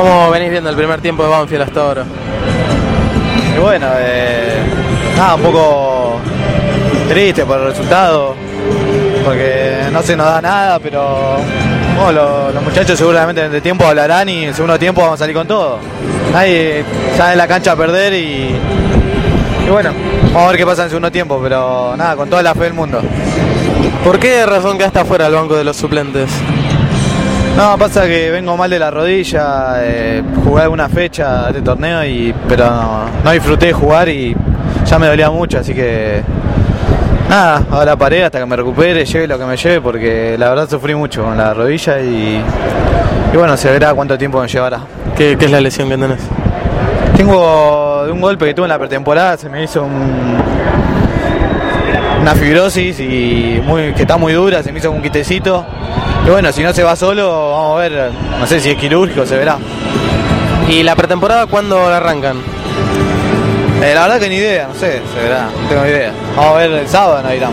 ¿Cómo venís viendo el primer tiempo de Banfield hasta ahora? Y bueno, eh, nada, un poco triste por el resultado, porque no se nos da nada, pero bueno, los muchachos seguramente en el tiempo hablarán y en el segundo tiempo vamos a salir con todo. Nadie sale en la cancha a perder y, y bueno, vamos a ver qué pasa en el segundo tiempo, pero nada, con toda la fe del mundo. ¿Por qué razón quedaste afuera del banco de los suplentes? No, pasa que vengo mal de la rodilla, eh, jugué alguna fecha de este torneo, y, pero no, no disfruté de jugar y ya me dolía mucho, así que nada, ahora paré hasta que me recupere, lleve lo que me lleve, porque la verdad sufrí mucho con la rodilla y, y bueno, se verá cuánto tiempo me llevará. ¿Qué, qué es la lesión que tenés? Tengo de un golpe que tuve en la pretemporada, se me hizo un- una fibrosis y muy, que está muy dura, se me hizo un quitecito. Y bueno, si no se va solo, vamos a ver, no sé si es quirúrgico, se verá. ¿Y la pretemporada cuándo la arrancan? Eh, la verdad que ni idea, no sé, se verá, no tengo idea. Vamos a ver el sábado, no irán.